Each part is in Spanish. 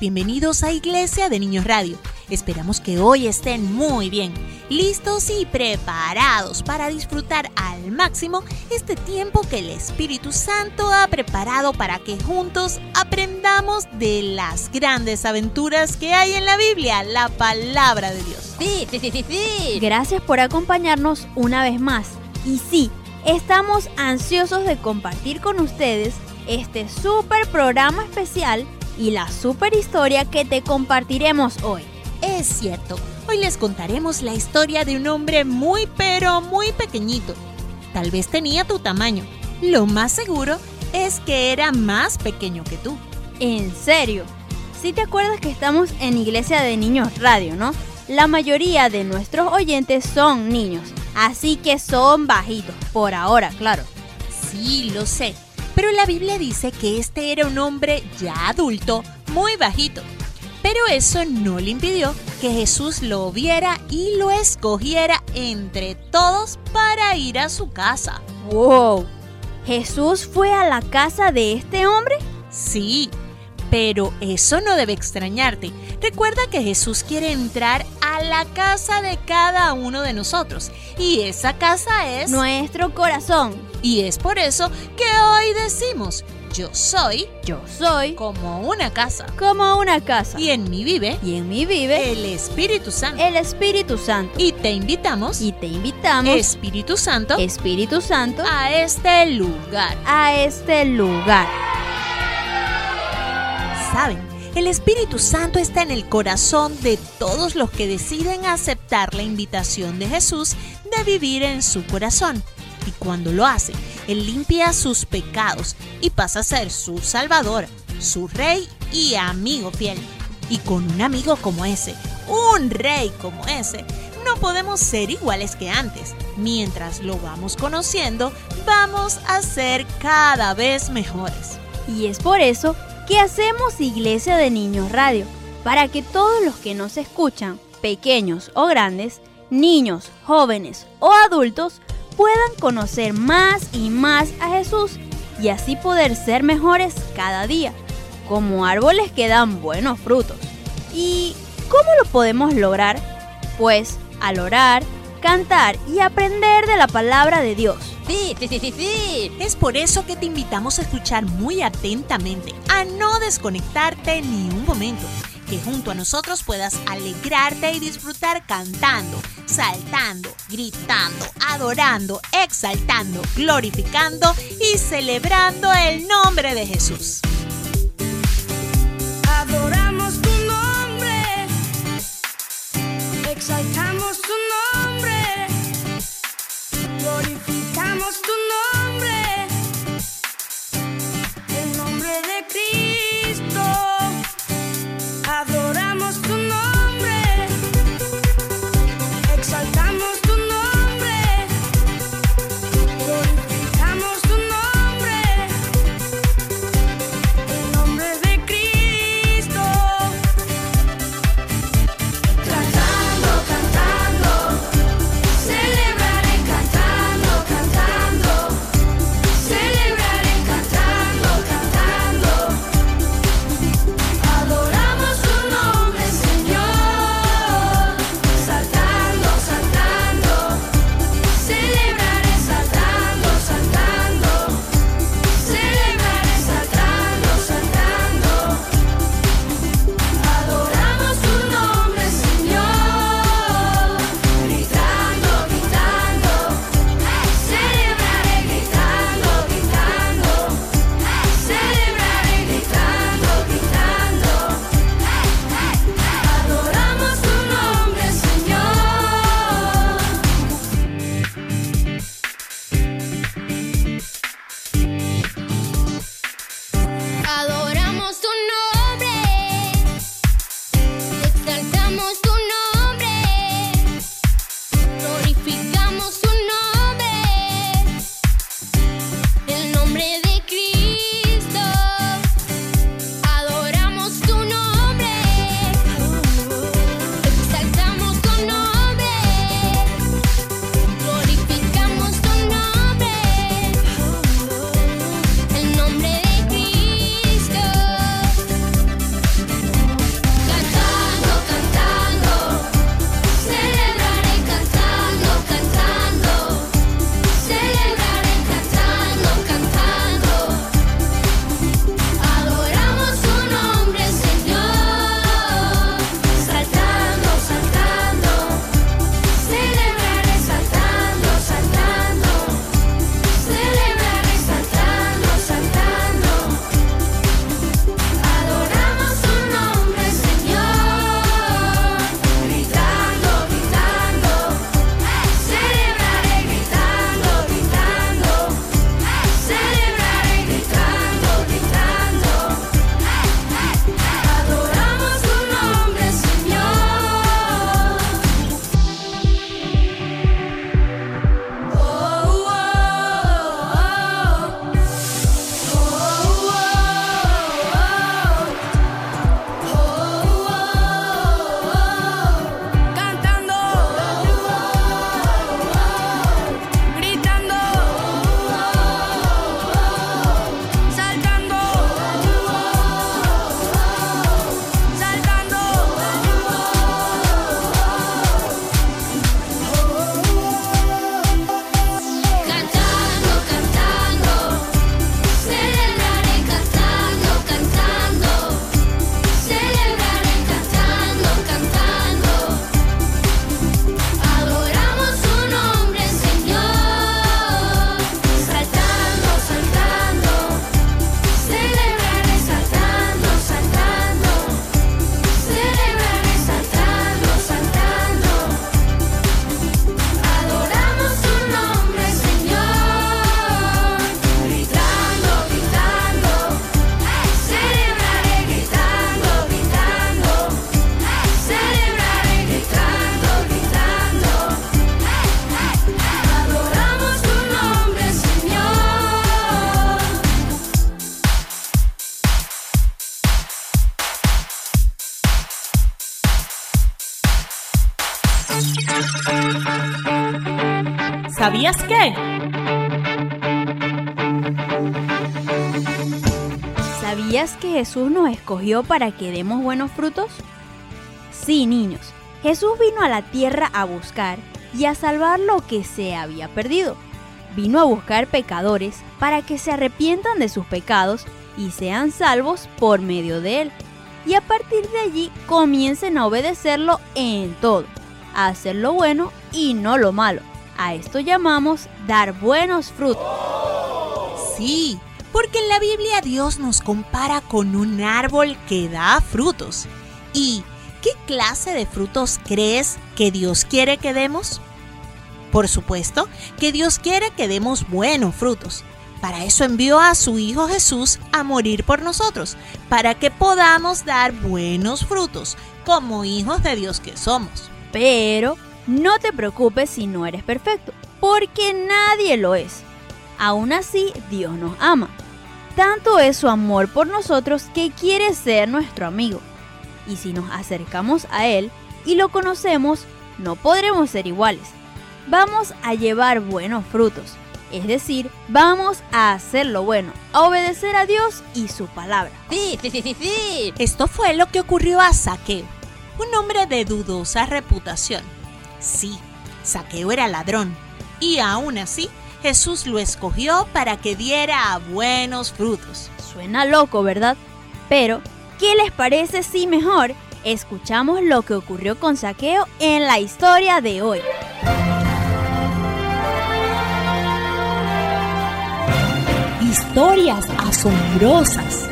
Bienvenidos a Iglesia de Niños Radio. Esperamos que hoy estén muy bien, listos y preparados para disfrutar al máximo este tiempo que el Espíritu Santo ha preparado para que juntos aprendamos de las grandes aventuras que hay en la Biblia, la palabra de Dios. Sí, sí, sí, sí. Gracias por acompañarnos una vez más. Y sí, estamos ansiosos de compartir con ustedes este super programa especial y la super historia que te compartiremos hoy. Es cierto, hoy les contaremos la historia de un hombre muy pero muy pequeñito. Tal vez tenía tu tamaño. Lo más seguro es que era más pequeño que tú. ¿En serio? Si te acuerdas que estamos en Iglesia de Niños Radio, ¿no? La mayoría de nuestros oyentes son niños, así que son bajitos, por ahora, claro. Sí, lo sé. Pero la Biblia dice que este era un hombre ya adulto, muy bajito. Pero eso no le impidió que Jesús lo viera y lo escogiera entre todos para ir a su casa. ¡Wow! ¿Jesús fue a la casa de este hombre? Sí, pero eso no debe extrañarte. Recuerda que Jesús quiere entrar a la casa de cada uno de nosotros. Y esa casa es... Nuestro corazón. Y es por eso que hoy decimos, yo soy, yo soy como una casa, como una casa. Y en mí vive, y en mí vive el Espíritu Santo. El Espíritu Santo. Y te invitamos, y te invitamos, Espíritu Santo, Espíritu Santo, a este lugar, a este lugar. Saben, el Espíritu Santo está en el corazón de todos los que deciden aceptar la invitación de Jesús de vivir en su corazón. Y cuando lo hace, Él limpia sus pecados y pasa a ser su Salvador, su Rey y amigo fiel. Y con un amigo como ese, un rey como ese, no podemos ser iguales que antes. Mientras lo vamos conociendo, vamos a ser cada vez mejores. Y es por eso que hacemos Iglesia de Niños Radio, para que todos los que nos escuchan, pequeños o grandes, niños, jóvenes o adultos, puedan conocer más y más a Jesús y así poder ser mejores cada día, como árboles que dan buenos frutos. ¿Y cómo lo podemos lograr? Pues al orar, cantar y aprender de la palabra de Dios. Sí, sí, sí, sí, Es por eso que te invitamos a escuchar muy atentamente, a no desconectarte ni un momento, que junto a nosotros puedas alegrarte y disfrutar cantando, saltando, gritando, adorando, exaltando, glorificando y celebrando el nombre de Jesús. Adoramos tu nombre, Jesús nos escogió para que demos buenos frutos? Sí, niños. Jesús vino a la tierra a buscar y a salvar lo que se había perdido. Vino a buscar pecadores para que se arrepientan de sus pecados y sean salvos por medio de él. Y a partir de allí comiencen a obedecerlo en todo, a hacer lo bueno y no lo malo. A esto llamamos dar buenos frutos. Sí, porque en la Biblia Dios nos compara con un árbol que da frutos. ¿Y qué clase de frutos crees que Dios quiere que demos? Por supuesto que Dios quiere que demos buenos frutos. Para eso envió a su Hijo Jesús a morir por nosotros, para que podamos dar buenos frutos, como hijos de Dios que somos. Pero no te preocupes si no eres perfecto, porque nadie lo es. Aún así, Dios nos ama. Tanto es su amor por nosotros que quiere ser nuestro amigo. Y si nos acercamos a Él y lo conocemos, no podremos ser iguales. Vamos a llevar buenos frutos. Es decir, vamos a hacer lo bueno, a obedecer a Dios y su palabra. Sí, sí, sí, sí, sí. Esto fue lo que ocurrió a Saqueo, un hombre de dudosa reputación. Sí, Saqueo era ladrón, y aún así Jesús lo escogió para que diera buenos frutos. Suena loco, ¿verdad? Pero, ¿qué les parece si mejor escuchamos lo que ocurrió con Saqueo en la historia de hoy? Historias asombrosas.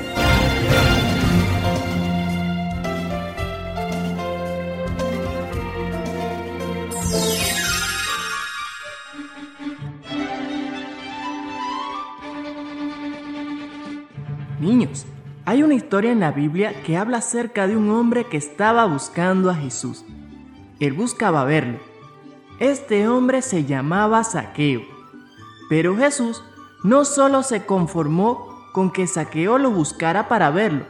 Una historia en la Biblia que habla acerca de un hombre que estaba buscando a Jesús. Él buscaba verlo. Este hombre se llamaba Saqueo. Pero Jesús no solo se conformó con que Saqueo lo buscara para verlo,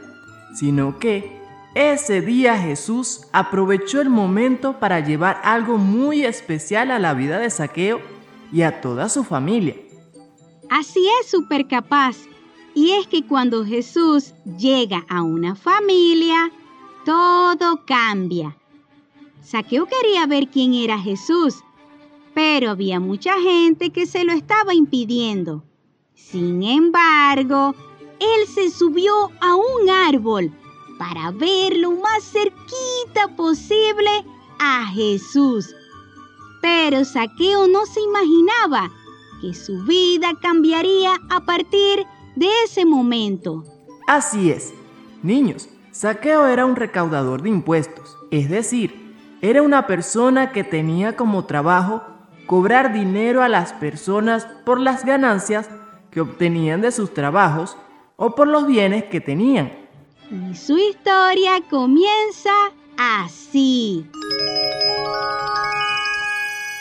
sino que ese día Jesús aprovechó el momento para llevar algo muy especial a la vida de Saqueo y a toda su familia. Así es, súper capaz. Y es que cuando Jesús llega a una familia, todo cambia. Saqueo quería ver quién era Jesús, pero había mucha gente que se lo estaba impidiendo. Sin embargo, él se subió a un árbol para ver lo más cerquita posible a Jesús. Pero Saqueo no se imaginaba que su vida cambiaría a partir de ese momento. Así es. Niños, Saqueo era un recaudador de impuestos, es decir, era una persona que tenía como trabajo cobrar dinero a las personas por las ganancias que obtenían de sus trabajos o por los bienes que tenían. Y su historia comienza así.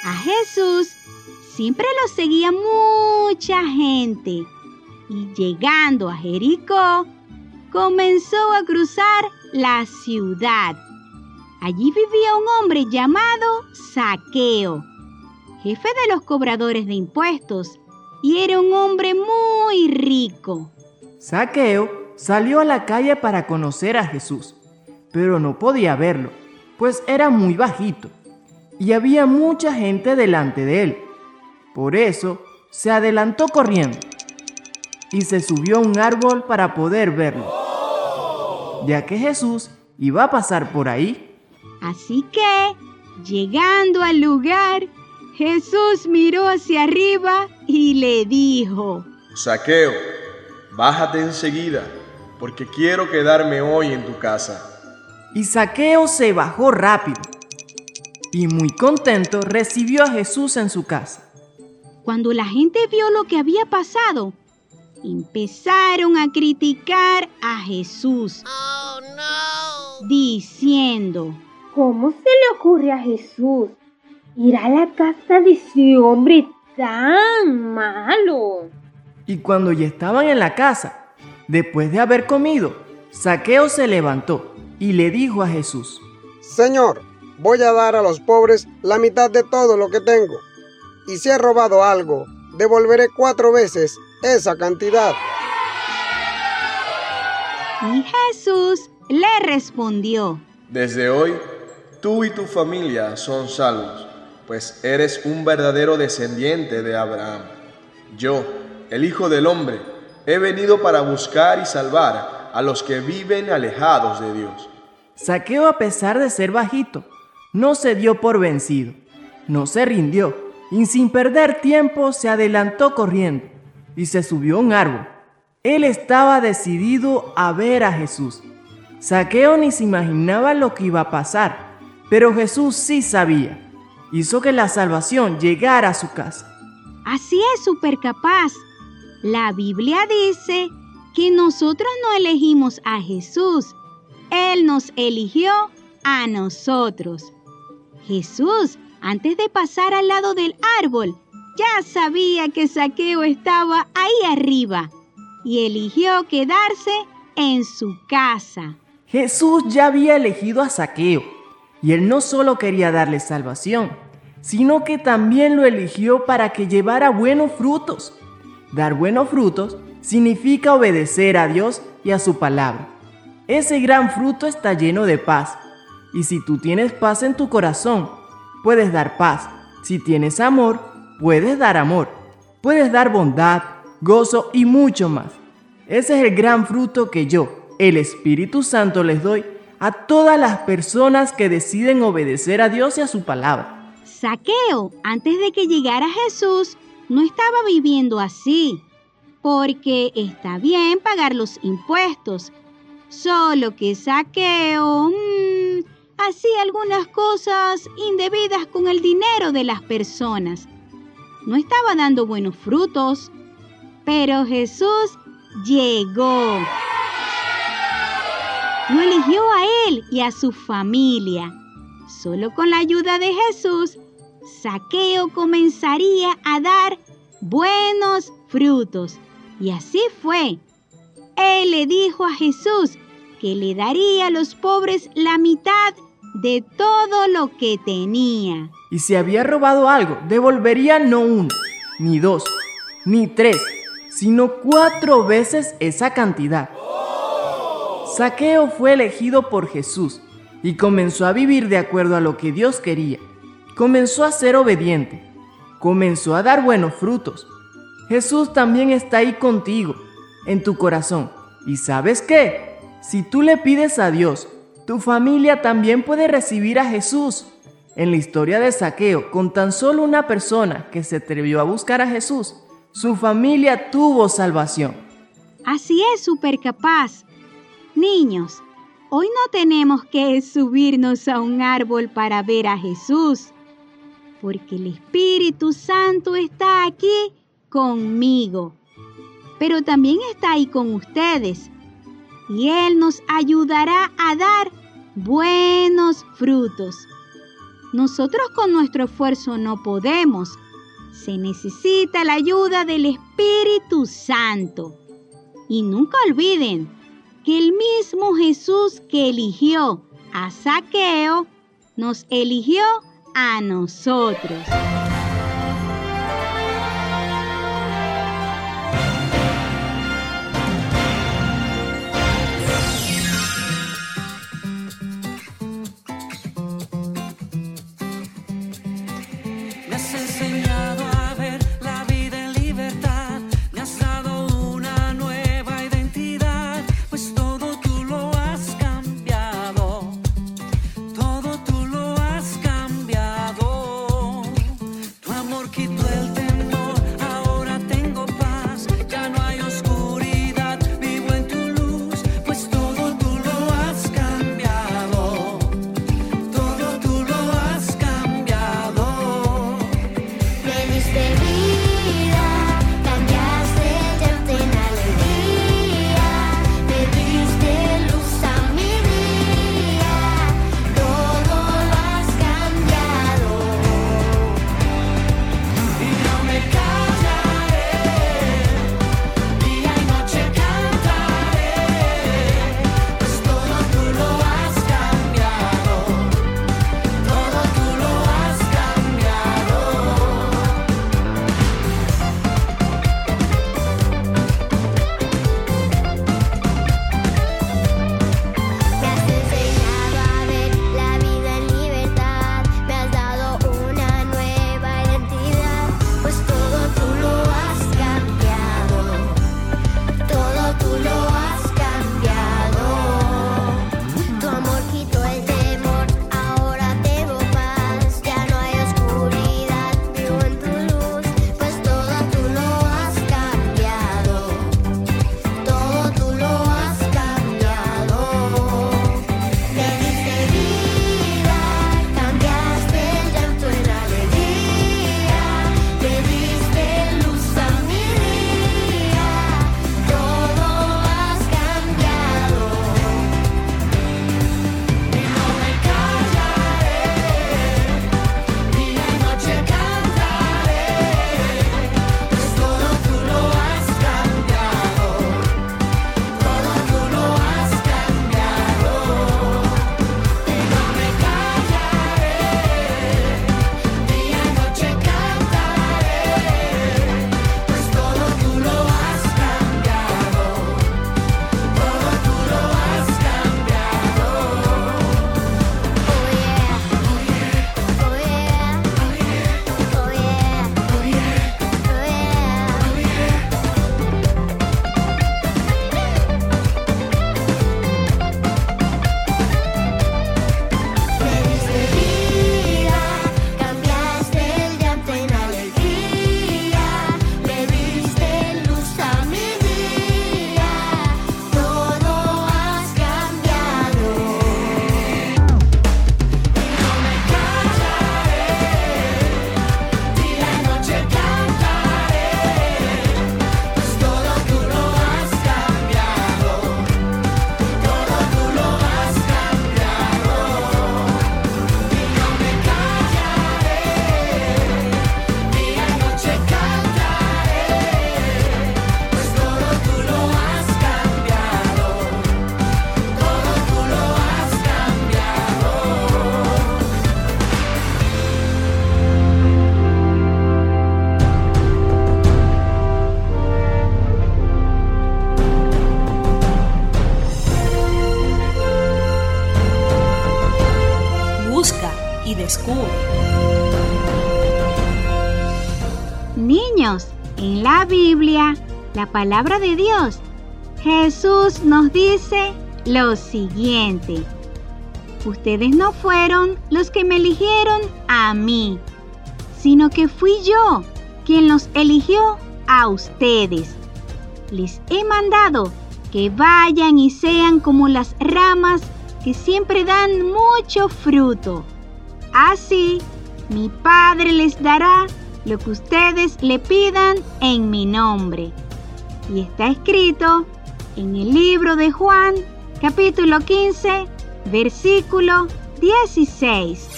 A Jesús siempre lo seguía mucha gente y llegando a Jericó, comenzó a cruzar la ciudad. Allí vivía un hombre llamado Saqueo, jefe de los cobradores de impuestos, y era un hombre muy rico. Saqueo salió a la calle para conocer a Jesús, pero no podía verlo, pues era muy bajito y había mucha gente delante de él. Por eso se adelantó corriendo y se subió a un árbol para poder verlo, ya que Jesús iba a pasar por ahí. Así que, llegando al lugar, Jesús miró hacia arriba y le dijo, Saqueo, bájate enseguida, porque quiero quedarme hoy en tu casa. Y Saqueo se bajó rápido y muy contento recibió a Jesús en su casa. Cuando la gente vio lo que había pasado, empezaron a criticar a Jesús, diciendo, ¿Cómo se le ocurre a Jesús ir a la casa de ese hombre tan malo? Y cuando ya estaban en la casa, después de haber comido, Saqueo se levantó y le dijo a Jesús, Señor, voy a dar a los pobres la mitad de todo lo que tengo. Y si he robado algo, devolveré cuatro veces esa cantidad. Y Jesús le respondió, Desde hoy, tú y tu familia son salvos, pues eres un verdadero descendiente de Abraham. Yo, el Hijo del Hombre, he venido para buscar y salvar a los que viven alejados de Dios. Saqueo, a pesar de ser bajito, no se dio por vencido, no se rindió y sin perder tiempo se adelantó corriendo y se subió a un árbol. Él estaba decidido a ver a Jesús. Saqueo ni se imaginaba lo que iba a pasar, pero Jesús sí sabía. Hizo que la salvación llegara a su casa. así es súper capaz. La Biblia dice que nosotros no elegimos a Jesús, Él nos eligió a nosotros. Jesús, antes de pasar al lado del árbol, ya sabía que Saqueo estaba ahí arriba y eligió quedarse en su casa. Jesús ya había elegido a Saqueo, y él no solo quería darle salvación, sino que también lo eligió para que llevara buenos frutos. Dar buenos frutos significa obedecer a Dios y a su palabra. Ese gran fruto está lleno de paz, y si tú tienes paz en tu corazón, puedes dar paz. Si tienes amor, puedes dar amor. Puedes dar bondad, gozo y mucho más. Ese es el gran fruto que yo, el Espíritu Santo, les doy a todas las personas que deciden obedecer a Dios y a su palabra. Saqueo, antes de que llegara Jesús, no estaba viviendo así, porque está bien pagar los impuestos, solo que Saqueo mm, hacía algunas cosas indebidas con el dinero de las personas. No estaba dando buenos frutos, pero Jesús llegó. Lo eligió a él y a su familia. Solo con la ayuda de Jesús, Saqueo comenzaría a dar buenos frutos. Y así fue. Él le dijo a Jesús que le daría a los pobres la mitad de todo lo que tenía. Y si había robado algo, devolvería no uno, ni dos, ni tres, sino cuatro veces esa cantidad. Saqueo fue elegido por Jesús y comenzó a vivir de acuerdo a lo que Dios quería. Comenzó a ser obediente. Comenzó a dar buenos frutos. Jesús también está ahí contigo, en tu corazón. ¿Y sabes qué? Si tú le pides a Dios, tu familia también puede recibir a Jesús. En la historia de Saqueo, con tan solo una persona que se atrevió a buscar a Jesús, su familia tuvo salvación. Así es, supercapaz. Niños, hoy no tenemos que subirnos a un árbol para ver a Jesús, porque el Espíritu Santo está aquí conmigo, pero también está ahí con ustedes, y Él nos ayudará a dar buenos frutos. Nosotros con nuestro esfuerzo no podemos. Se necesita la ayuda del Espíritu Santo. Y nunca olviden que el mismo Jesús que eligió a Saqueo, nos eligió a nosotros. Palabra de Dios, Jesús nos dice lo siguiente. Ustedes no fueron los que me eligieron a mí, sino que fui yo quien los eligió a ustedes. Les he mandado que vayan y sean como las ramas que siempre dan mucho fruto. Así, mi Padre les dará lo que ustedes le pidan en mi nombre. Y está escrito en el libro de Juan, capítulo 15, versículo 16.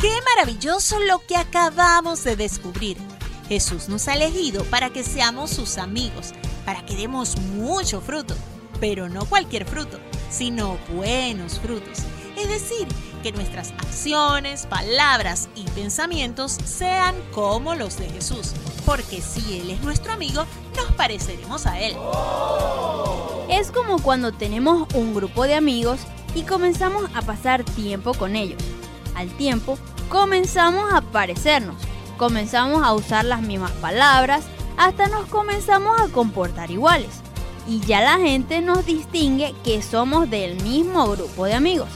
Qué maravilloso lo que acabamos de descubrir. Jesús nos ha elegido para que seamos sus amigos, para que demos mucho fruto, pero no cualquier fruto, sino buenos frutos. Es decir, que nuestras acciones, palabras y pensamientos sean como los de Jesús, porque si Él es nuestro amigo, nos pareceremos a Él. Es como cuando tenemos un grupo de amigos y comenzamos a pasar tiempo con ellos. Al tiempo, comenzamos a parecernos, comenzamos a usar las mismas palabras, hasta nos comenzamos a comportar iguales. Y ya la gente nos distingue que somos del mismo grupo de amigos.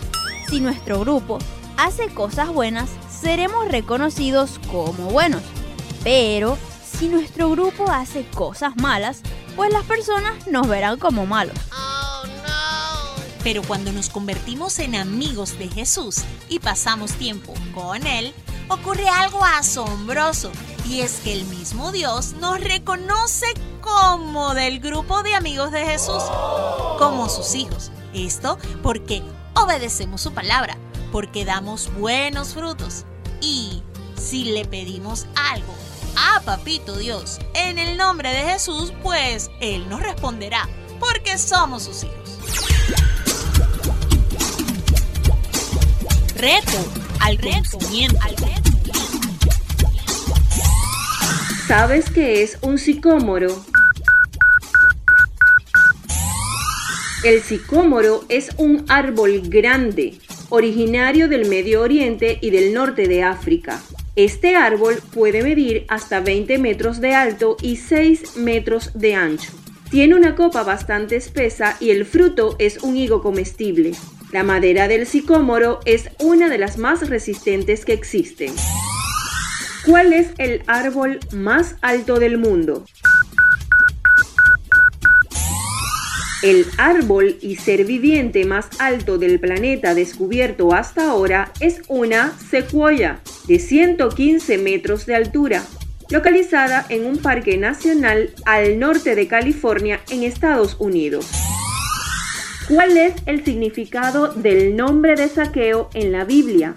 Si nuestro grupo hace cosas buenas, seremos reconocidos como buenos. Pero si nuestro grupo hace cosas malas, pues las personas nos verán como malos. Pero cuando nos convertimos en amigos de Jesús y pasamos tiempo con Él, ocurre algo asombroso y es que el mismo Dios nos reconoce como del grupo de amigos de Jesús, como sus hijos. Esto porque obedecemos su palabra, porque damos buenos frutos. Y si le pedimos algo a Papito Dios en el nombre de Jesús, pues Él nos responderá, porque somos sus hijos. Reto al conocimiento. ¿Sabes qué es un sicómoro? El sicómoro es un árbol grande, originario del Medio Oriente y del norte de África. Este árbol puede medir hasta 20 metros de alto y 6 metros de ancho. Tiene una copa bastante espesa y el fruto es un higo comestible. La madera del sicómoro es una de las más resistentes que existen. ¿Cuál es el árbol más alto del mundo? El árbol y ser viviente más alto del planeta descubierto hasta ahora es una secuoya de 115 metros de altura, localizada en un parque nacional al norte de California en Estados Unidos. ¿Cuál es el significado del nombre de saqueo en la Biblia?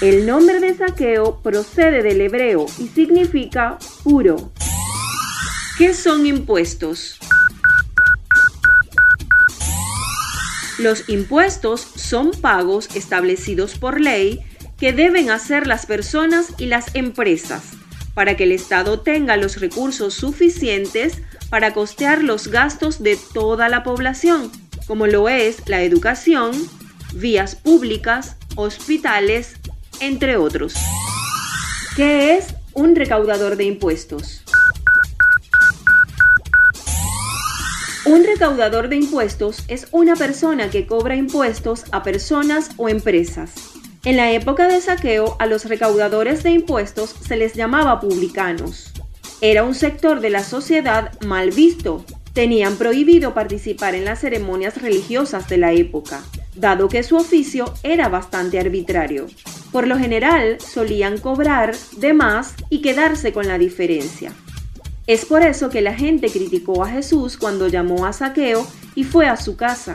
El nombre de saqueo procede del hebreo y significa puro. ¿Qué son impuestos? Los impuestos son pagos establecidos por ley que deben hacer las personas y las empresas para que el Estado tenga los recursos suficientes para costear los gastos de toda la población, como lo es la educación, vías públicas, hospitales, entre otros. ¿Qué es un recaudador de impuestos? Un recaudador de impuestos es una persona que cobra impuestos a personas o empresas. En la época de saqueo, a los recaudadores de impuestos se les llamaba publicanos. Era un sector de la sociedad mal visto. Tenían prohibido participar en las ceremonias religiosas de la época, dado que su oficio era bastante arbitrario. Por lo general, solían cobrar de más y quedarse con la diferencia. Es por eso que la gente criticó a Jesús cuando llamó a Saqueo y fue a su casa.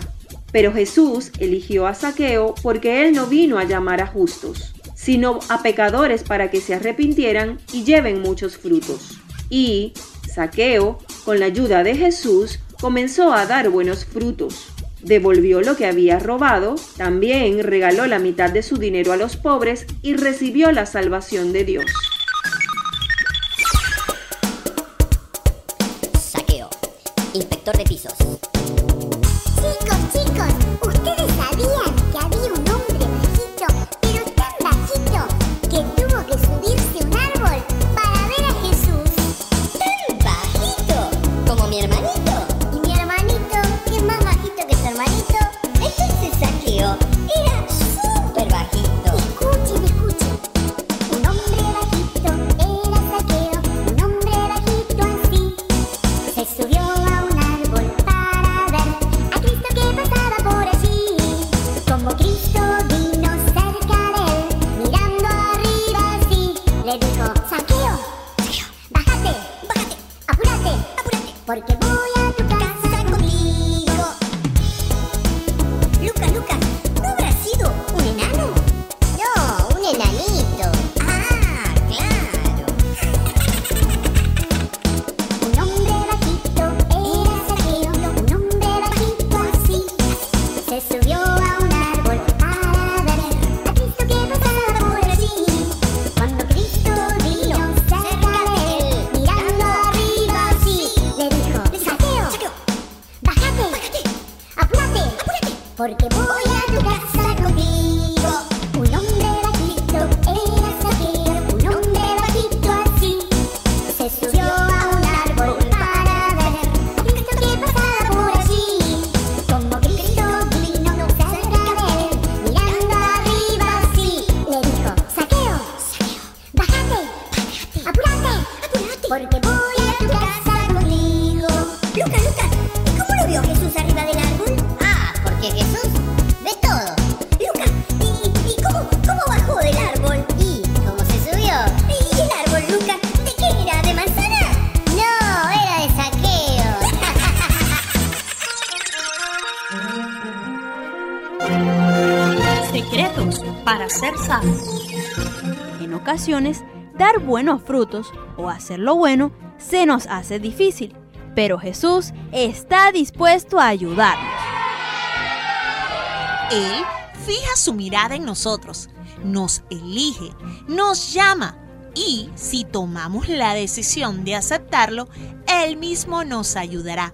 Pero Jesús eligió a Saqueo porque él no vino a llamar a justos, sino a pecadores para que se arrepintieran y lleven muchos frutos. Y Saqueo, con la ayuda de Jesús, comenzó a dar buenos frutos. Devolvió lo que había robado, también regaló la mitad de su dinero a los pobres y recibió la salvación de Dios. Inspector de pisos. porque En ocasiones, dar buenos frutos o hacer lo bueno se nos hace difícil, pero Jesús está dispuesto a ayudarnos. Él fija su mirada en nosotros, nos elige, nos llama y si tomamos la decisión de aceptarlo, Él mismo nos ayudará.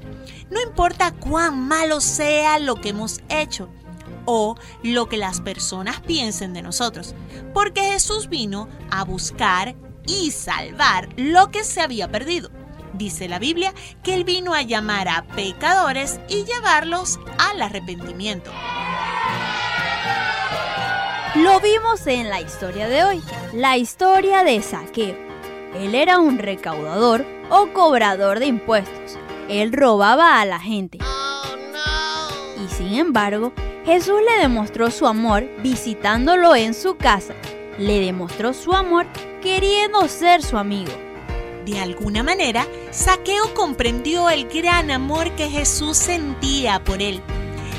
No importa cuán malo sea lo que hemos hecho, o lo que las personas piensen de nosotros, porque Jesús vino a buscar y salvar lo que se había perdido. Dice la Biblia que Él vino a llamar a pecadores y llevarlos al arrepentimiento. Lo vimos en la historia de hoy, la historia de Saqueo. Él era un recaudador o cobrador de impuestos. Él robaba a la gente. Y sin embargo, Jesús le demostró su amor visitándolo en su casa. Le demostró su amor queriendo ser su amigo. De alguna manera, Saqueo comprendió el gran amor que Jesús sentía por él.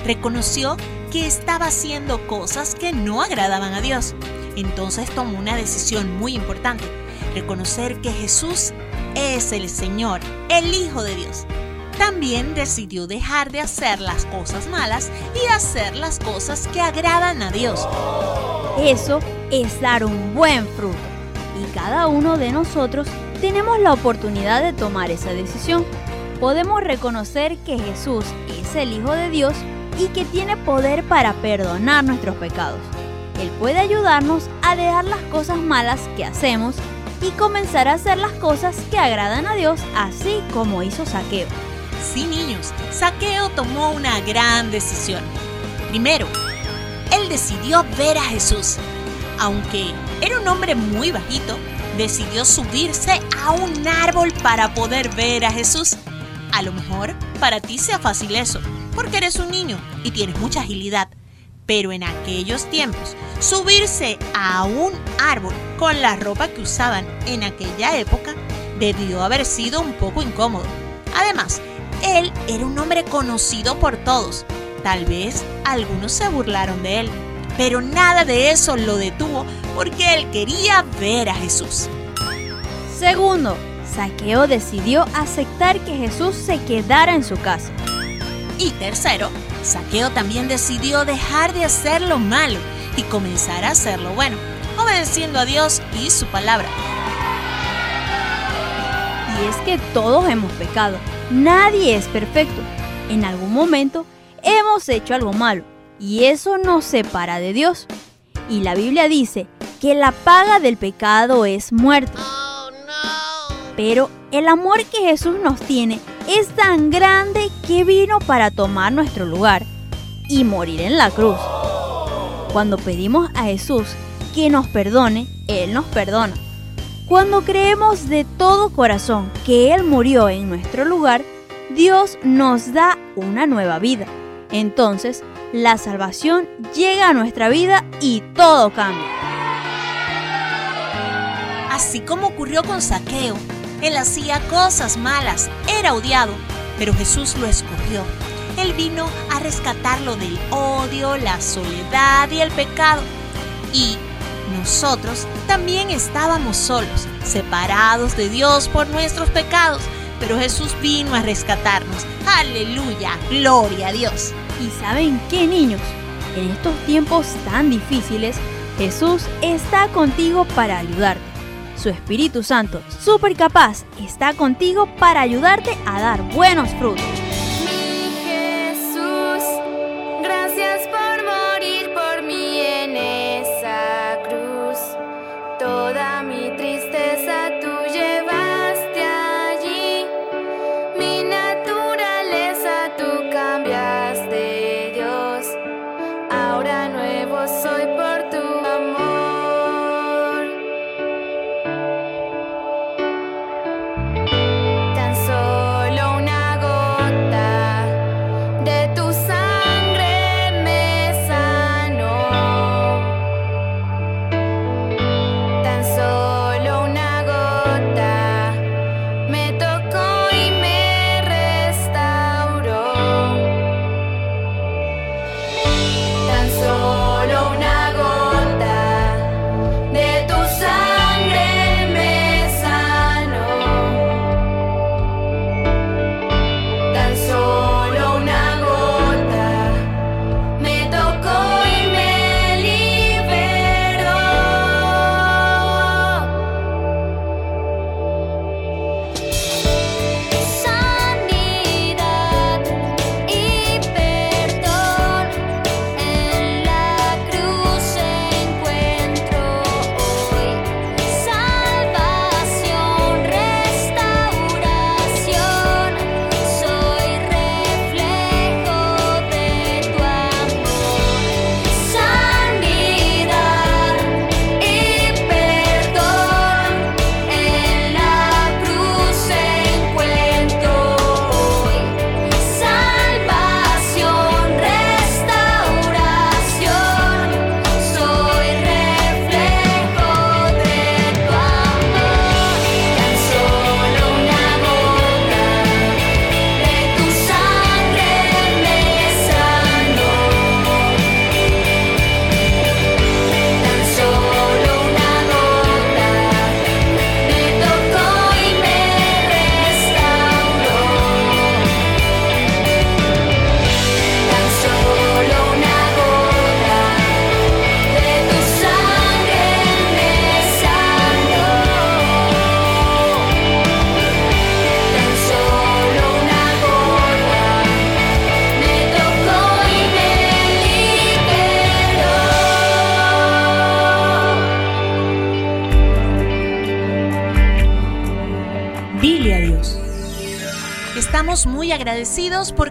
Reconoció que estaba haciendo cosas que no agradaban a Dios. Entonces tomó una decisión muy importante, reconocer que Jesús es el Señor, el Hijo de Dios también decidió dejar de hacer las cosas malas y hacer las cosas que agradan a Dios. Eso es dar un buen fruto. Y cada uno de nosotros tenemos la oportunidad de tomar esa decisión. Podemos reconocer que Jesús es el Hijo de Dios y que tiene poder para perdonar nuestros pecados. Él puede ayudarnos a dejar las cosas malas que hacemos y comenzar a hacer las cosas que agradan a Dios, así como hizo Saqueo. Sí, niños, Saqueo tomó una gran decisión. Primero, él decidió ver a Jesús. Aunque era un hombre muy bajito, decidió subirse a un árbol para poder ver a Jesús. A lo mejor para ti sea fácil eso, porque eres un niño y tienes mucha agilidad. Pero en aquellos tiempos, subirse a un árbol con la ropa que usaban en aquella época debió haber sido un poco incómodo. Además, él era un hombre conocido por todos. Tal vez algunos se burlaron de él, pero nada de eso lo detuvo porque él quería ver a Jesús. Segundo, Saqueo decidió aceptar que Jesús se quedara en su casa. Y tercero, Saqueo también decidió dejar de hacer lo malo y comenzar a hacer lo bueno, obedeciendo a Dios y su palabra. Y es que todos hemos pecado Nadie es perfecto, En algún momento hemos hecho algo malo y eso nos separa de Dios. Y la Biblia dice que la paga del pecado es muerte. Pero el amor que Jesús nos tiene es tan grande que vino para tomar nuestro lugar y morir en la cruz. Cuando pedimos a Jesús que nos perdone, Él nos perdona. Cuando creemos de todo corazón que Él murió en nuestro lugar, Dios nos da una nueva vida. Entonces, la salvación llega a nuestra vida y todo cambia. Así como ocurrió con Saqueo, él hacía cosas malas, era odiado, pero Jesús lo escogió. Él vino a rescatarlo del odio, la soledad y el pecado. Y nosotros también estábamos solos, separados de Dios por nuestros pecados, pero Jesús vino a rescatarnos. Aleluya, gloria a Dios. ¿Y saben qué, niños? En estos tiempos tan difíciles, Jesús está contigo para ayudarte. Su Espíritu Santo, súper capaz, está contigo para ayudarte a dar buenos frutos.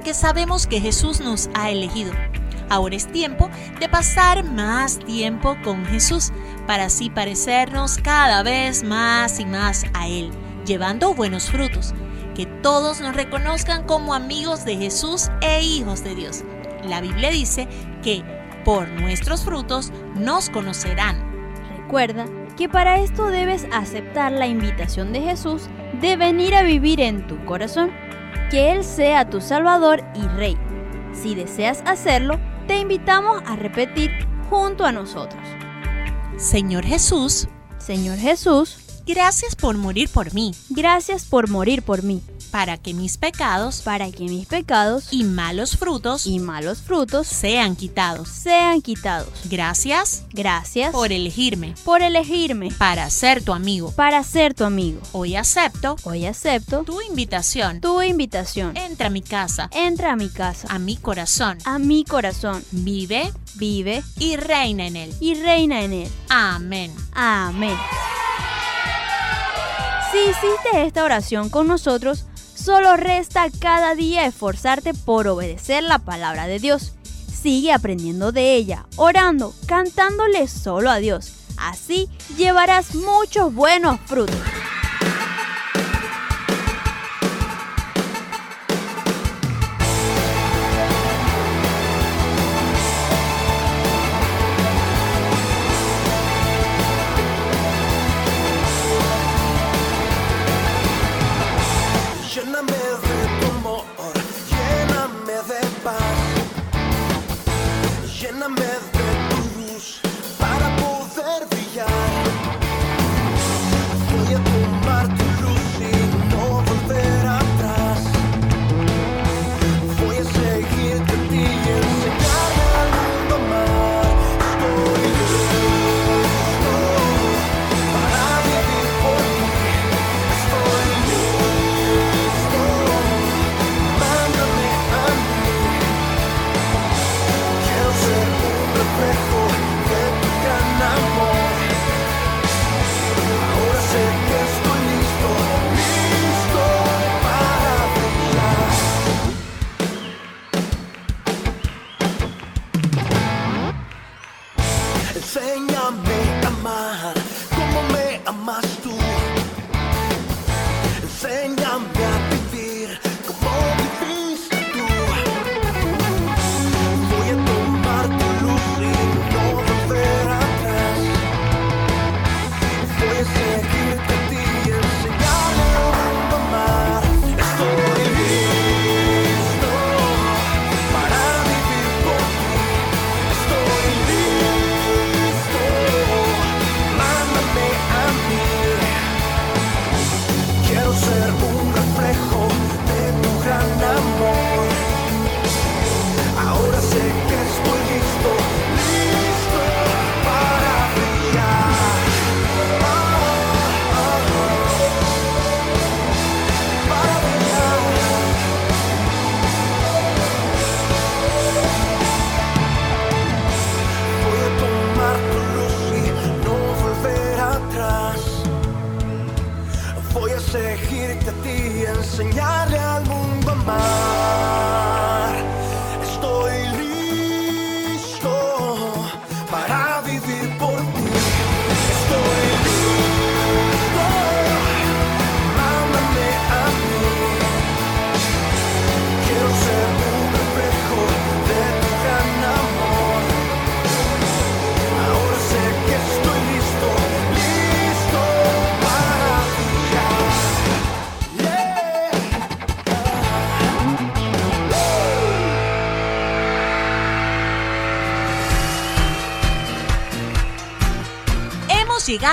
Porque sabemos que Jesús nos ha elegido. Ahora es tiempo de pasar más tiempo con Jesús para así parecernos cada vez más y más a Él, llevando buenos frutos. Que todos nos reconozcan como amigos de Jesús e hijos de Dios. La Biblia dice que por nuestros frutos nos conocerán. Recuerda que para esto debes aceptar la invitación de Jesús de venir a vivir en tu corazón que Él sea tu Salvador y Rey. Si deseas hacerlo, te invitamos a repetir junto a nosotros. Señor Jesús, Señor Jesús, Gracias por morir por mí, Gracias por morir por mí, para que mis pecados para que mis pecados y malos frutos y malos frutos sean quitados. sean quitados. Gracias Gracias por elegirme por elegirme para ser tu amigo. para ser tu amigo. Hoy acepto Hoy acepto tu invitación. tu invitación. Entra a mi casa, Entra a mi casa, a mi corazón. a mi corazón. Vive Vive y reina en él. y reina en él. Amén. Amén. Si hiciste esta oración con nosotros, solo resta cada día esforzarte por obedecer la palabra de Dios. Sigue aprendiendo de ella, orando, cantándole solo a Dios. Así llevarás muchos buenos frutos.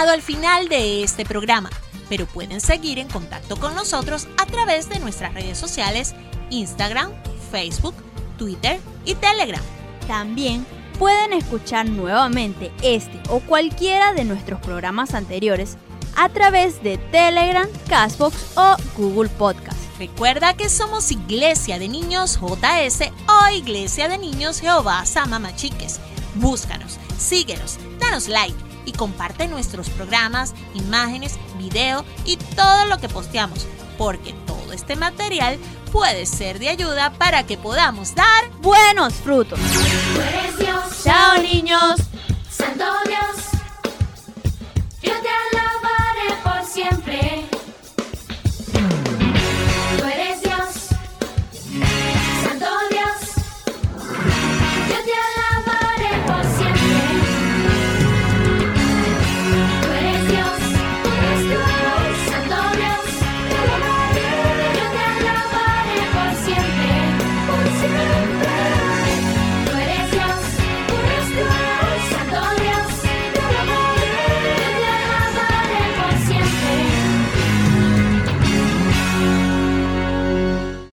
Llegado al final de este programa, pero pueden seguir en contacto con nosotros a través de nuestras redes sociales Instagram, Facebook, Twitter y Telegram. También pueden escuchar nuevamente este o cualquiera de nuestros programas anteriores a través de Telegram, Castbox o Google Podcast. Recuerda que somos Iglesia de Niños JS o Iglesia de Niños Jehová Sama Chiques. Búscanos, síguenos, danos like y comparte nuestros programas, imágenes, video y todo lo que posteamos, porque todo este material puede ser de ayuda para que podamos dar buenos frutos. Dios, Chao niños. Santo Dios. Yo te alabaré por siempre.